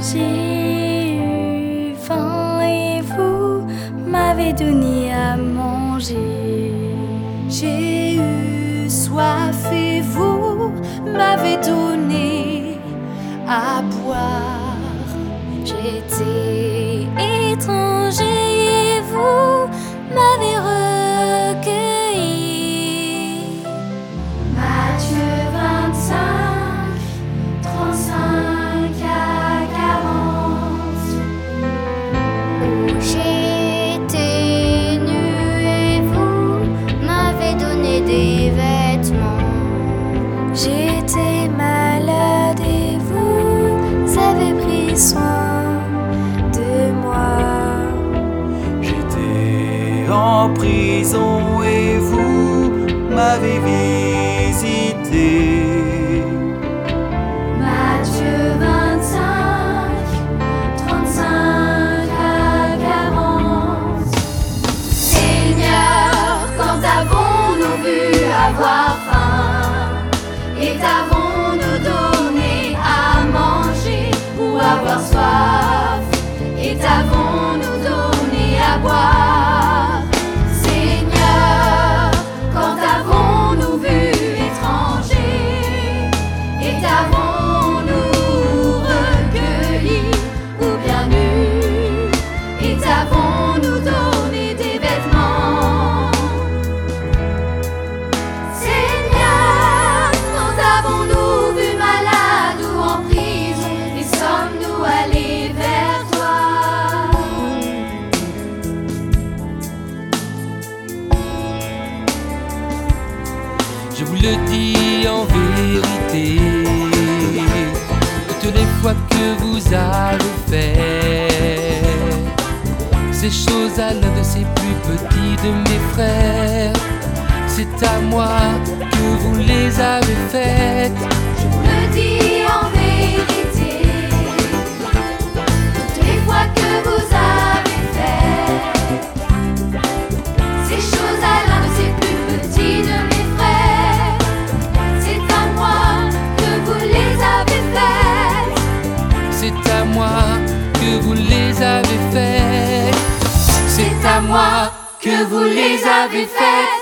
j'ai eu faim et vous m'avez donné à manger. J'ai eu soif et vous m'avez donné à boire. J'étais étranger en prison et vous m'avez visité. Matthieu 25, 35 à 40. Seigneur, quand avons-nous vu avoir faim? Et t'avons-nous le dis en vérité, toutes les fois que vous avez fait ces choses à l'un de ces plus petits de mes frères, c'est à moi que vous les avez faites. Je vous le dis que vous les avez faites.